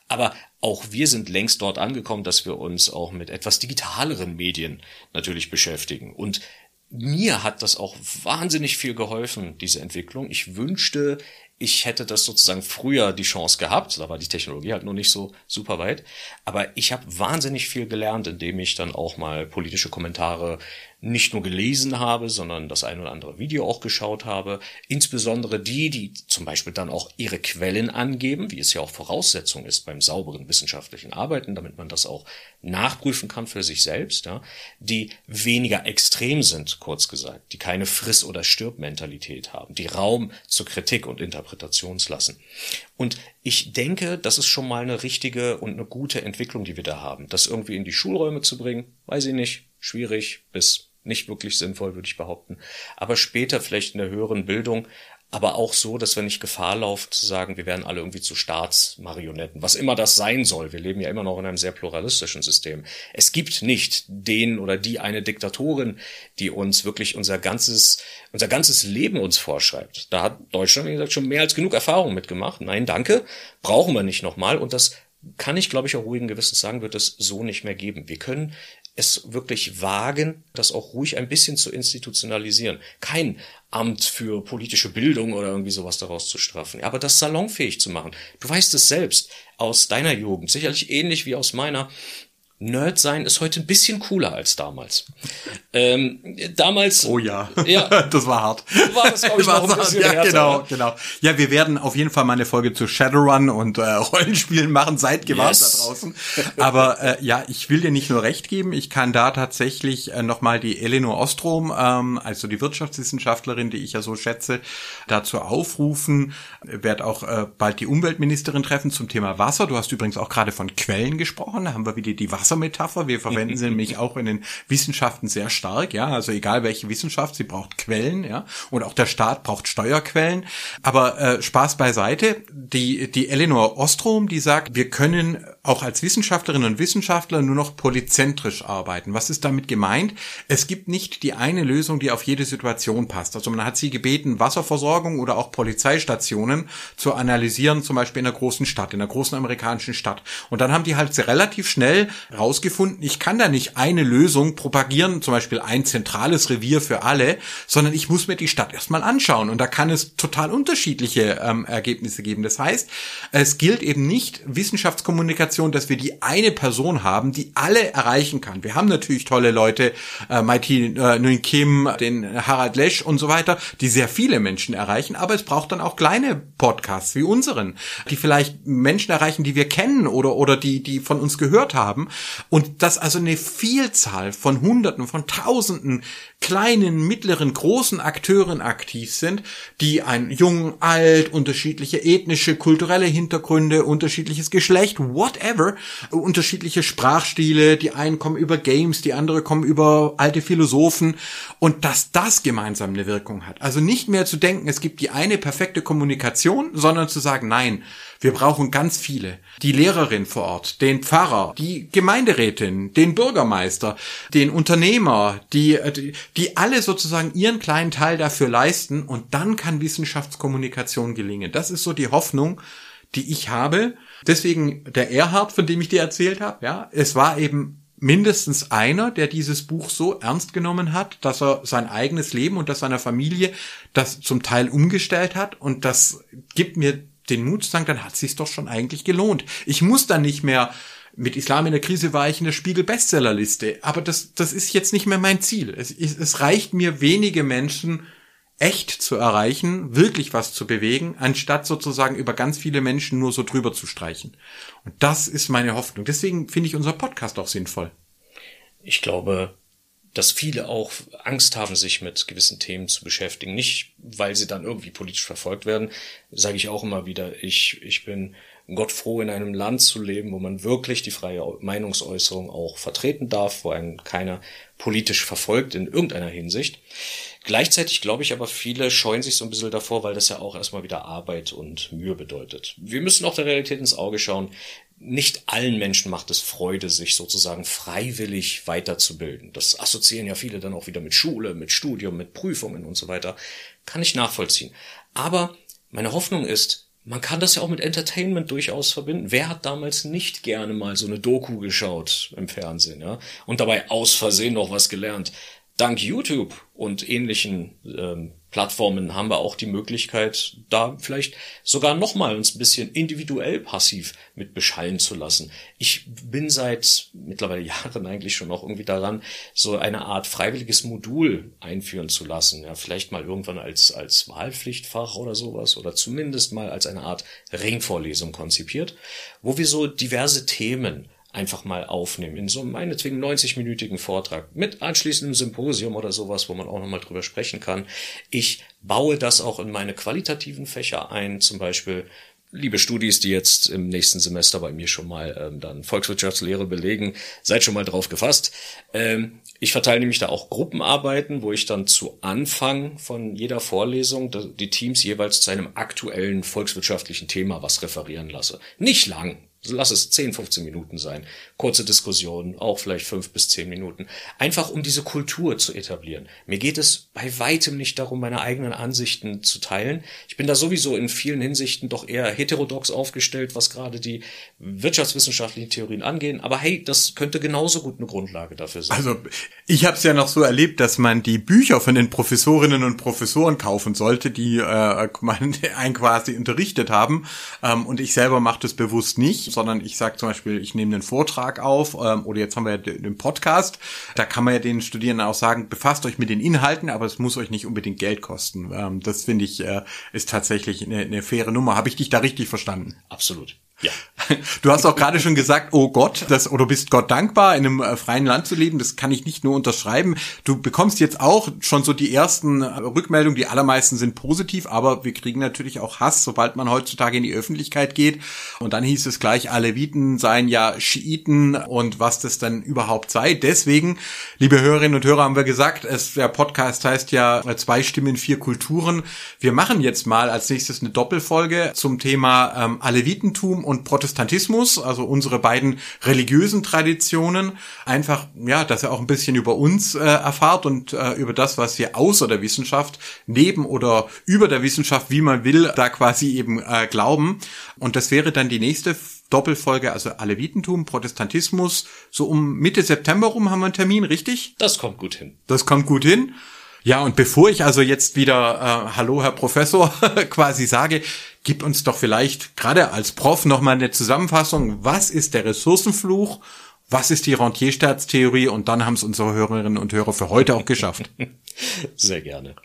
aber auch wir sind längst dort angekommen, dass wir uns auch mit etwas digitaleren Medien natürlich beschäftigen. Und mir hat das auch wahnsinnig viel geholfen, diese Entwicklung. Ich wünschte, ich hätte das sozusagen früher die Chance gehabt, da war die Technologie halt noch nicht so super weit, aber ich habe wahnsinnig viel gelernt, indem ich dann auch mal politische Kommentare nicht nur gelesen habe, sondern das ein oder andere Video auch geschaut habe. Insbesondere die, die zum Beispiel dann auch ihre Quellen angeben, wie es ja auch Voraussetzung ist beim sauberen wissenschaftlichen Arbeiten, damit man das auch nachprüfen kann für sich selbst, ja, die weniger extrem sind, kurz gesagt, die keine Friss- oder Stirb-Mentalität haben, die Raum zur Kritik und Interpretation lassen. Und ich denke, das ist schon mal eine richtige und eine gute Entwicklung, die wir da haben. Das irgendwie in die Schulräume zu bringen, weiß ich nicht, schwierig bis nicht wirklich sinnvoll, würde ich behaupten. Aber später vielleicht in der höheren Bildung, aber auch so, dass wir nicht Gefahr laufen zu sagen, wir werden alle irgendwie zu Staatsmarionetten, was immer das sein soll. Wir leben ja immer noch in einem sehr pluralistischen System. Es gibt nicht den oder die eine Diktatorin, die uns wirklich unser ganzes, unser ganzes Leben uns vorschreibt. Da hat Deutschland, wie gesagt, schon mehr als genug Erfahrung mitgemacht. Nein, danke, brauchen wir nicht nochmal. Und das kann ich, glaube ich, auch ruhigen Gewissens sagen, wird es so nicht mehr geben. Wir können es wirklich wagen, das auch ruhig ein bisschen zu institutionalisieren. Kein Amt für politische Bildung oder irgendwie sowas daraus zu straffen, aber das salonfähig zu machen. Du weißt es selbst aus deiner Jugend, sicherlich ähnlich wie aus meiner. Nerd sein ist heute ein bisschen cooler als damals. Ähm, damals. Oh ja. Ja. [laughs] das war hart. War das, glaube ich, [laughs] noch ein bisschen ja, härter, genau, genau. Ja, wir werden auf jeden Fall mal eine Folge zu Shadowrun und äh, [laughs] Rollenspielen machen. Seid gewarnt yes. da draußen. Aber äh, ja, ich will dir nicht nur recht geben. Ich kann da tatsächlich äh, nochmal die Eleanor Ostrom, ähm, also die Wirtschaftswissenschaftlerin, die ich ja so schätze, dazu aufrufen. Werd auch äh, bald die Umweltministerin treffen zum Thema Wasser. Du hast übrigens auch gerade von Quellen gesprochen. Da haben wir wieder die Wasser Wassermetapher. Wir verwenden sie [laughs] nämlich auch in den Wissenschaften sehr stark, ja. Also egal welche Wissenschaft, sie braucht Quellen, ja. Und auch der Staat braucht Steuerquellen. Aber äh, Spaß beiseite. Die, die Eleanor Ostrom, die sagt, wir können auch als Wissenschaftlerinnen und Wissenschaftler nur noch polyzentrisch arbeiten. Was ist damit gemeint? Es gibt nicht die eine Lösung, die auf jede Situation passt. Also man hat sie gebeten, Wasserversorgung oder auch Polizeistationen zu analysieren, zum Beispiel in einer großen Stadt, in einer großen amerikanischen Stadt. Und dann haben die halt relativ schnell rausgefunden, ich kann da nicht eine Lösung propagieren, zum Beispiel ein zentrales Revier für alle, sondern ich muss mir die Stadt erstmal anschauen. Und da kann es total unterschiedliche ähm, Ergebnisse geben. Das heißt, es gilt eben nicht Wissenschaftskommunikation Kommunikation, dass wir die eine Person haben, die alle erreichen kann. Wir haben natürlich tolle Leute, äh, Mighty äh, Nguyen Kim, den Harald Lesch und so weiter, die sehr viele Menschen erreichen, aber es braucht dann auch kleine Podcasts wie unseren, die vielleicht Menschen erreichen, die wir kennen oder, oder die, die von uns gehört haben. Und dass also eine Vielzahl von Hunderten, von Tausenden kleinen, mittleren, großen Akteuren aktiv sind, die ein jung, alt, unterschiedliche ethnische, kulturelle Hintergründe, unterschiedliches Geschlecht, whatever, unterschiedliche Sprachstile, die einen kommen über Games, die andere kommen über alte Philosophen und dass das gemeinsam eine Wirkung hat. Also nicht mehr zu denken, es gibt die eine perfekte Kommunikation, sondern zu sagen, nein, wir brauchen ganz viele. Die Lehrerin vor Ort, den Pfarrer, die Gemeinderätin, den Bürgermeister, den Unternehmer, die, die alle sozusagen ihren kleinen Teil dafür leisten und dann kann Wissenschaftskommunikation gelingen. Das ist so die Hoffnung, die ich habe. Deswegen der Erhard, von dem ich dir erzählt habe, ja, es war eben mindestens einer, der dieses Buch so ernst genommen hat, dass er sein eigenes Leben und das seiner Familie das zum Teil umgestellt hat und das gibt mir den Mut zu sagen, dann hat sich's doch schon eigentlich gelohnt. Ich muss dann nicht mehr mit Islam in der Krise war ich in der Spiegel Bestsellerliste, aber das das ist jetzt nicht mehr mein Ziel. Es, es reicht mir wenige Menschen echt zu erreichen, wirklich was zu bewegen, anstatt sozusagen über ganz viele Menschen nur so drüber zu streichen. Und das ist meine Hoffnung. Deswegen finde ich unser Podcast auch sinnvoll. Ich glaube, dass viele auch Angst haben, sich mit gewissen Themen zu beschäftigen. Nicht, weil sie dann irgendwie politisch verfolgt werden, sage ich auch immer wieder. Ich, ich bin Gott froh, in einem Land zu leben, wo man wirklich die freie Meinungsäußerung auch vertreten darf, wo einen keiner politisch verfolgt in irgendeiner Hinsicht. Gleichzeitig glaube ich aber, viele scheuen sich so ein bisschen davor, weil das ja auch erstmal wieder Arbeit und Mühe bedeutet. Wir müssen auch der Realität ins Auge schauen nicht allen Menschen macht es Freude, sich sozusagen freiwillig weiterzubilden. Das assoziieren ja viele dann auch wieder mit Schule, mit Studium, mit Prüfungen und so weiter. Kann ich nachvollziehen. Aber meine Hoffnung ist, man kann das ja auch mit Entertainment durchaus verbinden. Wer hat damals nicht gerne mal so eine Doku geschaut im Fernsehen, ja? Und dabei aus Versehen noch was gelernt? Dank YouTube und ähnlichen ähm, Plattformen haben wir auch die Möglichkeit, da vielleicht sogar nochmal uns ein bisschen individuell passiv mit beschallen zu lassen. Ich bin seit mittlerweile [laughs] Jahren eigentlich schon noch irgendwie daran, so eine Art freiwilliges Modul einführen zu lassen. Ja, vielleicht mal irgendwann als, als Wahlpflichtfach oder sowas oder zumindest mal als eine Art Ringvorlesung konzipiert, wo wir so diverse Themen einfach mal aufnehmen in so einem meinetwegen 90-minütigen Vortrag mit anschließendem Symposium oder sowas, wo man auch nochmal drüber sprechen kann. Ich baue das auch in meine qualitativen Fächer ein, zum Beispiel liebe Studis, die jetzt im nächsten Semester bei mir schon mal ähm, dann Volkswirtschaftslehre belegen, seid schon mal drauf gefasst. Ähm, ich verteile nämlich da auch Gruppenarbeiten, wo ich dann zu Anfang von jeder Vorlesung die Teams jeweils zu einem aktuellen volkswirtschaftlichen Thema was referieren lasse. Nicht lang, Lass es 10, 15 Minuten sein. Kurze Diskussionen, auch vielleicht fünf bis zehn Minuten. Einfach um diese Kultur zu etablieren. Mir geht es bei weitem nicht darum, meine eigenen Ansichten zu teilen. Ich bin da sowieso in vielen Hinsichten doch eher heterodox aufgestellt, was gerade die wirtschaftswissenschaftlichen Theorien angehen. Aber hey, das könnte genauso gut eine Grundlage dafür sein. Also ich habe es ja noch so erlebt, dass man die Bücher von den Professorinnen und Professoren kaufen sollte, die äh, [laughs] einen quasi unterrichtet haben. Ähm, und ich selber mache das bewusst nicht sondern ich sage zum Beispiel, ich nehme einen Vortrag auf ähm, oder jetzt haben wir ja den Podcast. Da kann man ja den Studierenden auch sagen, befasst euch mit den Inhalten, aber es muss euch nicht unbedingt Geld kosten. Ähm, das finde ich äh, ist tatsächlich eine, eine faire Nummer. Habe ich dich da richtig verstanden? Absolut. Ja. Du hast auch gerade schon gesagt, oh Gott, das, oder bist Gott dankbar, in einem äh, freien Land zu leben. Das kann ich nicht nur unterschreiben. Du bekommst jetzt auch schon so die ersten äh, Rückmeldungen. Die allermeisten sind positiv, aber wir kriegen natürlich auch Hass, sobald man heutzutage in die Öffentlichkeit geht. Und dann hieß es gleich, Aleviten seien ja Schiiten und was das dann überhaupt sei. Deswegen, liebe Hörerinnen und Hörer, haben wir gesagt, es, der Podcast heißt ja äh, zwei Stimmen, vier Kulturen. Wir machen jetzt mal als nächstes eine Doppelfolge zum Thema ähm, Alevitentum und Protestantismus, also unsere beiden religiösen Traditionen, einfach, ja, dass er auch ein bisschen über uns äh, erfahrt und äh, über das, was wir außer der Wissenschaft, neben oder über der Wissenschaft, wie man will, da quasi eben äh, glauben. Und das wäre dann die nächste Doppelfolge, also Alevitentum, Protestantismus. So um Mitte September rum haben wir einen Termin, richtig? Das kommt gut hin. Das kommt gut hin. Ja, und bevor ich also jetzt wieder äh, Hallo, Herr Professor, [laughs] quasi sage, gib uns doch vielleicht gerade als Prof nochmal eine Zusammenfassung. Was ist der Ressourcenfluch? Was ist die Rentierstaatstheorie? Und dann haben es unsere Hörerinnen und Hörer für heute auch geschafft. [laughs] Sehr gerne.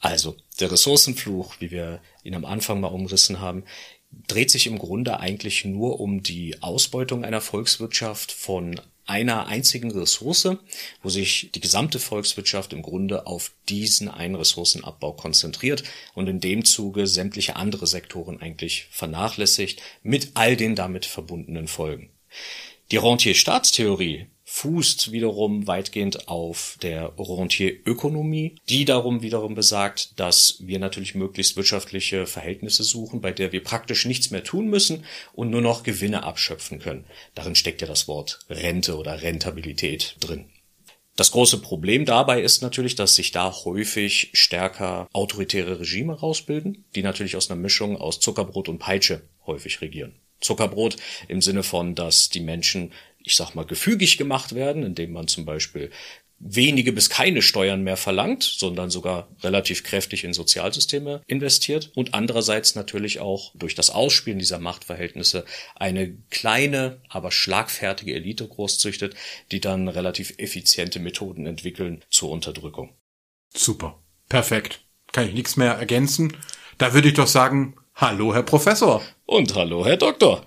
Also, der Ressourcenfluch, wie wir ihn am Anfang mal umrissen haben, dreht sich im Grunde eigentlich nur um die Ausbeutung einer Volkswirtschaft von einer einzigen Ressource, wo sich die gesamte Volkswirtschaft im Grunde auf diesen einen Ressourcenabbau konzentriert und in dem Zuge sämtliche andere Sektoren eigentlich vernachlässigt mit all den damit verbundenen Folgen. Die Rentier-Staatstheorie fußt wiederum weitgehend auf der Rentierökonomie, die darum wiederum besagt, dass wir natürlich möglichst wirtschaftliche Verhältnisse suchen, bei der wir praktisch nichts mehr tun müssen und nur noch Gewinne abschöpfen können. Darin steckt ja das Wort Rente oder Rentabilität drin. Das große Problem dabei ist natürlich, dass sich da häufig stärker autoritäre Regime rausbilden, die natürlich aus einer Mischung aus Zuckerbrot und Peitsche häufig regieren. Zuckerbrot im Sinne von, dass die Menschen ich sag mal, gefügig gemacht werden, indem man zum Beispiel wenige bis keine Steuern mehr verlangt, sondern sogar relativ kräftig in Sozialsysteme investiert und andererseits natürlich auch durch das Ausspielen dieser Machtverhältnisse eine kleine, aber schlagfertige Elite großzüchtet, die dann relativ effiziente Methoden entwickeln zur Unterdrückung. Super. Perfekt. Kann ich nichts mehr ergänzen. Da würde ich doch sagen, hallo Herr Professor. Und hallo Herr Doktor.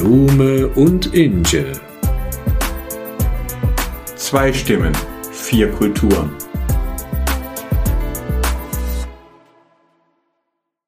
Blume und Inge. Zwei Stimmen, vier Kulturen.